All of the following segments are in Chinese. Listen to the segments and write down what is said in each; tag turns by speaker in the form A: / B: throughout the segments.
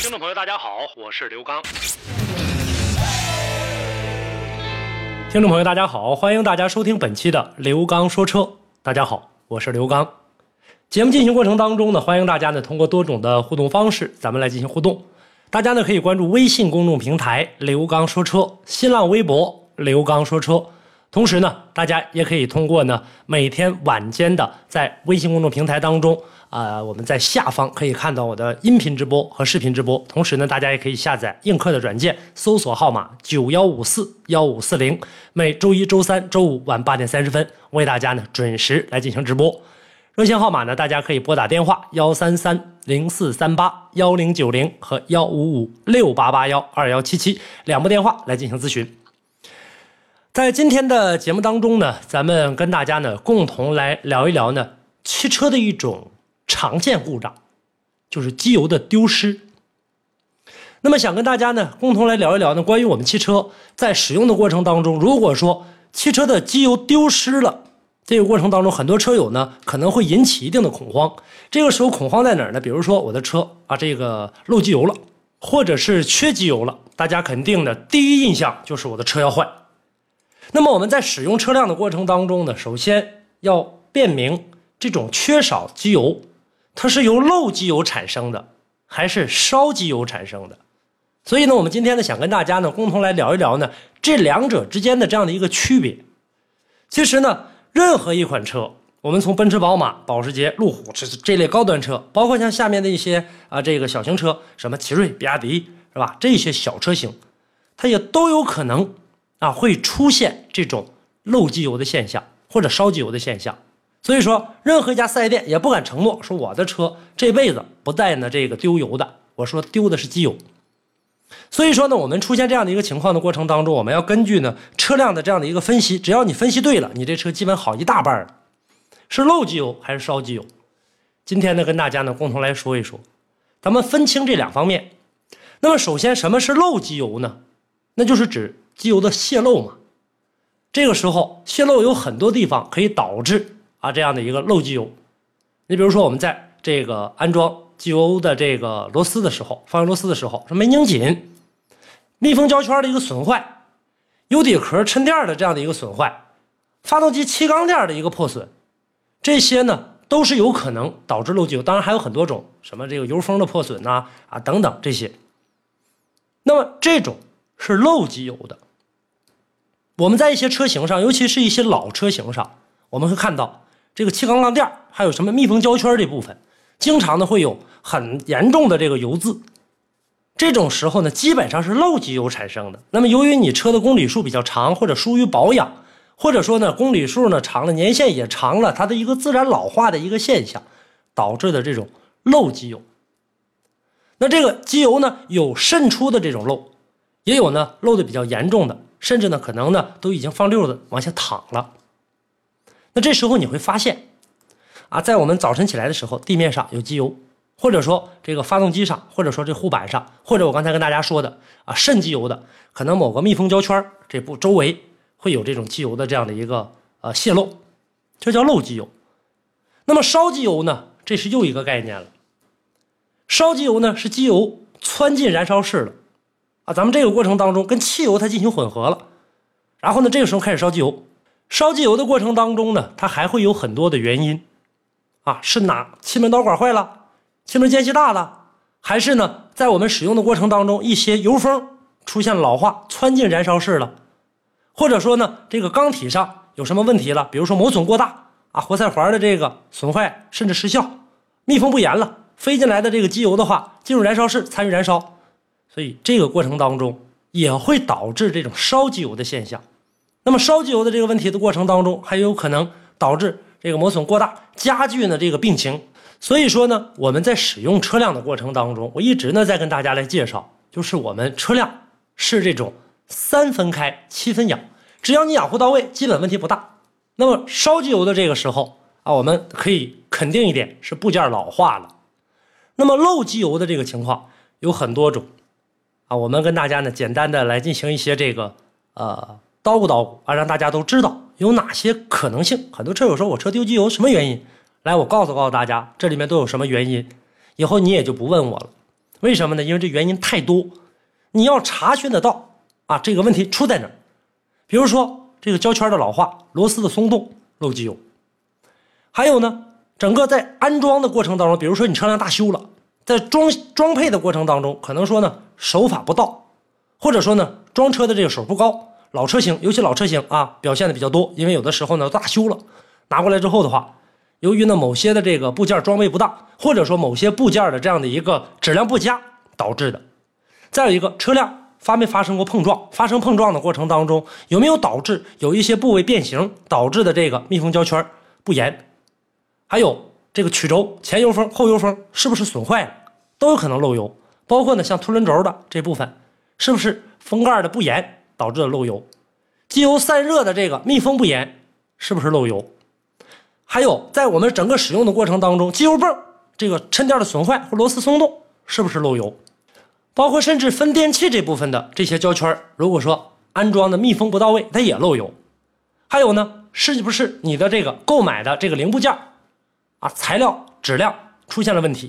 A: 听众朋友，大家好，我是刘刚。听众朋友，大家好，欢迎大家收听本期的刘刚说车。大家好，我是刘刚。节目进行过程当中呢，欢迎大家呢通过多种的互动方式，咱们来进行互动。大家呢可以关注微信公众平台“刘刚说车”，新浪微博“刘刚说车”。同时呢，大家也可以通过呢每天晚间的在微信公众平台当中，啊，我们在下方可以看到我的音频直播和视频直播。同时呢，大家也可以下载映客的软件，搜索号码九幺五四幺五四零，每周一周三周五晚八点三十分，为大家呢准时来进行直播。热线号码呢，大家可以拨打电话幺三三零四三八幺零九零和幺五五六八八幺二幺七七两部电话来进行咨询。在今天的节目当中呢，咱们跟大家呢共同来聊一聊呢汽车的一种常见故障，就是机油的丢失。那么想跟大家呢共同来聊一聊呢，关于我们汽车在使用的过程当中，如果说汽车的机油丢失了。这个过程当中，很多车友呢可能会引起一定的恐慌。这个时候恐慌在哪儿呢？比如说我的车啊，这个漏机油了，或者是缺机油了，大家肯定的第一印象就是我的车要坏。那么我们在使用车辆的过程当中呢，首先要辨明这种缺少机油，它是由漏机油产生的，还是烧机油产生的。所以呢，我们今天呢想跟大家呢共同来聊一聊呢这两者之间的这样的一个区别。其实呢。任何一款车，我们从奔驰、宝马、保时捷、路虎这这类高端车，包括像下面的一些啊这个小型车，什么奇瑞、比亚迪，是吧？这些小车型，它也都有可能啊会出现这种漏机油的现象或者烧机油的现象。所以说，任何一家四 S 店也不敢承诺说我的车这辈子不带呢这个丢油的。我说丢的是机油。所以说呢，我们出现这样的一个情况的过程当中，我们要根据呢车辆的这样的一个分析，只要你分析对了，你这车基本好一大半了。是漏机油还是烧机油？今天呢，跟大家呢共同来说一说，咱们分清这两方面。那么首先，什么是漏机油呢？那就是指机油的泄漏嘛。这个时候泄漏有很多地方可以导致啊这样的一个漏机油。你比如说，我们在这个安装。机油的这个螺丝的时候，放油螺丝的时候，说没拧紧，密封胶圈的一个损坏，油底壳衬垫的这样的一个损坏，发动机气缸垫的一个破损，这些呢都是有可能导致漏机油。当然还有很多种，什么这个油封的破损呐啊等等这些。那么这种是漏机油的。我们在一些车型上，尤其是一些老车型上，我们会看到这个气缸杠垫还有什么密封胶圈这部分。经常呢会有很严重的这个油渍，这种时候呢基本上是漏机油产生的。那么由于你车的公里数比较长，或者疏于保养，或者说呢公里数呢长了，年限也长了，它的一个自然老化的一个现象，导致的这种漏机油。那这个机油呢有渗出的这种漏，也有呢漏的比较严重的，甚至呢可能呢都已经放溜子往下淌了。那这时候你会发现。啊，在我们早晨起来的时候，地面上有机油，或者说这个发动机上，或者说这护板上，或者我刚才跟大家说的啊，渗机油的，可能某个密封胶圈这部周围会有这种机油的这样的一个呃泄漏，这叫漏机油。那么烧机油呢，这是又一个概念了。烧机油呢是机油窜进燃烧室了，啊，咱们这个过程当中跟汽油它进行混合了，然后呢这个时候开始烧机油，烧机油的过程当中呢，它还会有很多的原因。啊，是哪气门导管坏了，气门间隙大了，还是呢，在我们使用的过程当中，一些油封出现老化，窜进燃烧室了，或者说呢，这个缸体上有什么问题了，比如说磨损过大啊，活塞环的这个损坏甚至失效，密封不严了，飞进来的这个机油的话，进入燃烧室参与燃烧，所以这个过程当中也会导致这种烧机油的现象。那么烧机油的这个问题的过程当中，还有可能导致。这个磨损过大，加剧呢这个病情。所以说呢，我们在使用车辆的过程当中，我一直呢在跟大家来介绍，就是我们车辆是这种三分开七分养，只要你养护到位，基本问题不大。那么烧机油的这个时候啊，我们可以肯定一点是部件老化了。那么漏机油的这个情况有很多种啊，我们跟大家呢简单的来进行一些这个呃叨咕叨咕啊，让大家都知道有哪些可能性。很多车友说我车丢机油什么原因？来，我告诉告诉大家，这里面都有什么原因，以后你也就不问我了。为什么呢？因为这原因太多，你要查询得到啊，这个问题出在哪儿？比如说这个胶圈的老化、螺丝的松动、漏机油，还有呢，整个在安装的过程当中，比如说你车辆大修了，在装装配的过程当中，可能说呢手法不到，或者说呢装车的这个手不高，老车型尤其老车型啊表现的比较多，因为有的时候呢大修了，拿过来之后的话。由于呢某些的这个部件装备不当，或者说某些部件的这样的一个质量不佳导致的，再有一个车辆发没发生过碰撞，发生碰撞的过程当中有没有导致有一些部位变形导致的这个密封胶圈不严，还有这个曲轴前油封后油封是不是损坏了，都有可能漏油，包括呢像凸轮轴的这部分是不是封盖的不严导致的漏油，机油散热的这个密封不严是不是漏油？还有，在我们整个使用的过程当中，机油泵这个衬垫的损坏或螺丝松动，是不是漏油？包括甚至分电器这部分的这些胶圈，如果说安装的密封不到位，它也漏油。还有呢，是不是你的这个购买的这个零部件啊，材料质量出现了问题？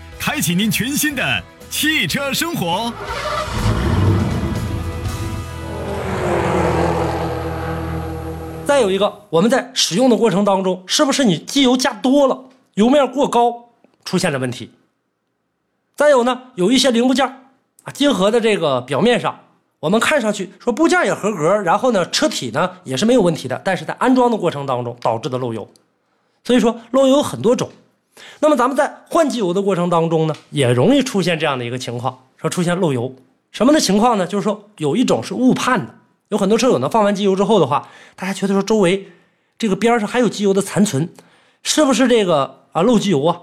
B: 开启您全新的汽车生活。
A: 再有一个，我们在使用的过程当中，是不是你机油加多了，油面过高出现了问题？再有呢，有一些零部件啊，结合的这个表面上，我们看上去说部件也合格，然后呢，车体呢也是没有问题的，但是在安装的过程当中导致的漏油。所以说漏油有很多种，那么咱们在换机油的过程当中呢，也容易出现这样的一个情况，说出现漏油什么的情况呢？就是说有一种是误判的。有很多车友呢，放完机油之后的话，大家觉得说周围这个边上还有机油的残存，是不是这个啊漏机油啊？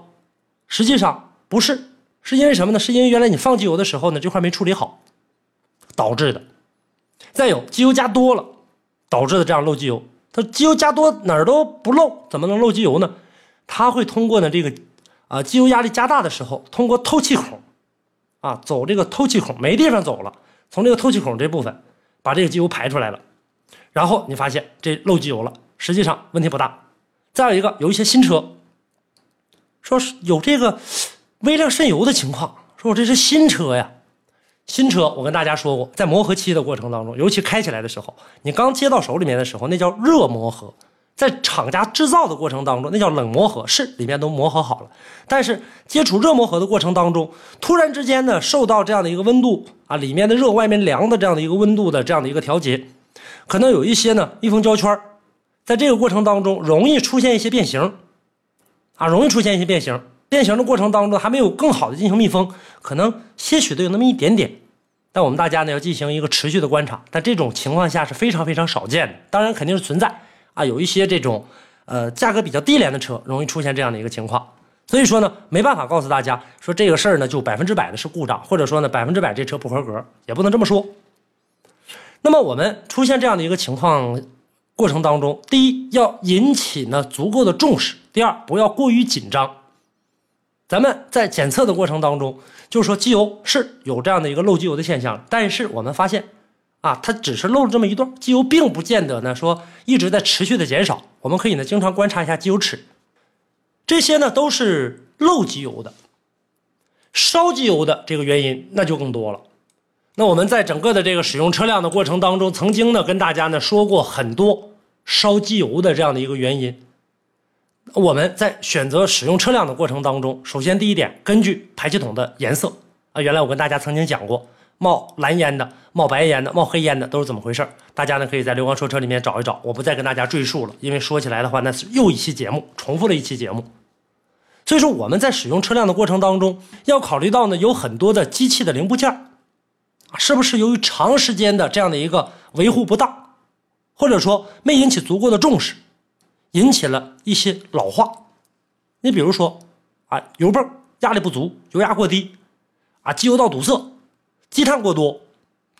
A: 实际上不是，是因为什么呢？是因为原来你放机油的时候呢，这块没处理好导致的。再有机油加多了导致的这样漏机油，它机油加多哪儿都不漏，怎么能漏机油呢？它会通过呢这个啊机油压力加大的时候，通过透气孔啊走这个透气孔没地方走了，从这个透气孔这部分。把这个机油排出来了，然后你发现这漏机油了，实际上问题不大。再有一个，有一些新车，说是有这个微量渗油的情况，说我这是新车呀。新车我跟大家说过，在磨合期的过程当中，尤其开起来的时候，你刚接到手里面的时候，那叫热磨合；在厂家制造的过程当中，那叫冷磨合，是里面都磨合好了。但是接触热磨合的过程当中，突然之间呢，受到这样的一个温度啊，里面的热，外面凉的这样的一个温度的这样的一个调节，可能有一些呢密封胶圈，在这个过程当中容易出现一些变形，啊，容易出现一些变形。变形的过程当中还没有更好的进行密封，可能些许的有那么一点点。但我们大家呢要进行一个持续的观察，但这种情况下是非常非常少见的。当然肯定是存在啊，有一些这种呃价格比较低廉的车容易出现这样的一个情况。所以说呢，没办法告诉大家说这个事儿呢就百分之百的是故障，或者说呢百分之百这车不合格，也不能这么说。那么我们出现这样的一个情况过程当中，第一要引起呢足够的重视，第二不要过于紧张。咱们在检测的过程当中，就是说机油是有这样的一个漏机油的现象，但是我们发现啊，它只是漏了这么一段，机油并不见得呢说一直在持续的减少。我们可以呢经常观察一下机油尺。这些呢都是漏机油的，烧机油的这个原因那就更多了。那我们在整个的这个使用车辆的过程当中，曾经呢跟大家呢说过很多烧机油的这样的一个原因。我们在选择使用车辆的过程当中，首先第一点，根据排气筒的颜色啊，原来我跟大家曾经讲过，冒蓝烟的、冒白烟的、冒黑烟的都是怎么回事大家呢可以在刘光说车里面找一找，我不再跟大家赘述了，因为说起来的话那是又一期节目，重复了一期节目。所以说我们在使用车辆的过程当中，要考虑到呢有很多的机器的零部件，是不是由于长时间的这样的一个维护不当，或者说没引起足够的重视，引起了一些老化。你比如说啊，油泵压力不足、油压过低啊，机油道堵塞。积碳过多，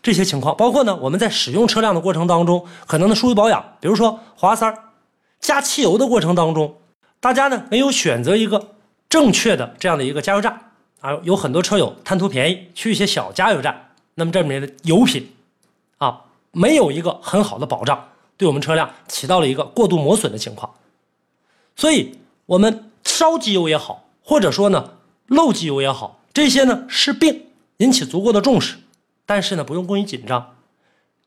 A: 这些情况，包括呢，我们在使用车辆的过程当中，可能的疏于保养，比如说滑塞加汽油的过程当中，大家呢没有选择一个正确的这样的一个加油站啊，有很多车友贪图便宜去一些小加油站，那么这里面的油品啊，没有一个很好的保障，对我们车辆起到了一个过度磨损的情况，所以我们烧机油也好，或者说呢漏机油也好，这些呢是病。引起足够的重视，但是呢，不用过于紧张。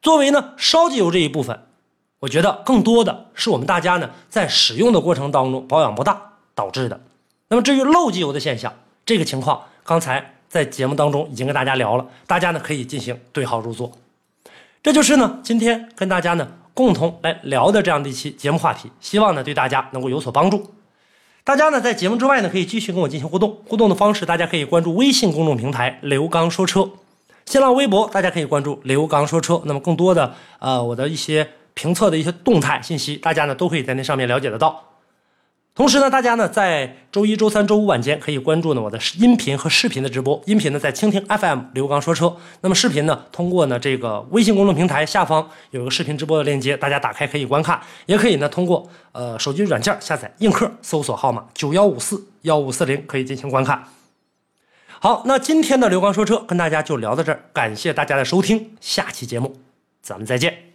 A: 作为呢烧机油这一部分，我觉得更多的是我们大家呢在使用的过程当中保养不当导致的。那么至于漏机油的现象，这个情况刚才在节目当中已经跟大家聊了，大家呢可以进行对号入座。这就是呢今天跟大家呢共同来聊的这样的一期节目话题，希望呢对大家能够有所帮助。大家呢在节目之外呢可以继续跟我进行互动，互动的方式大家可以关注微信公众平台刘刚说车，新浪微博大家可以关注刘刚说车。那么更多的呃我的一些评测的一些动态信息，大家呢都可以在那上面了解得到。同时呢，大家呢在周一周三周五晚间可以关注呢我的音频和视频的直播。音频呢在蜻蜓 FM 刘刚说车，那么视频呢通过呢这个微信公众平台下方有个视频直播的链接，大家打开可以观看，也可以呢通过呃手机软件下载映客，搜索号码九幺五四幺五四零可以进行观看。好，那今天的刘刚说车跟大家就聊到这儿，感谢大家的收听，下期节目咱们再见。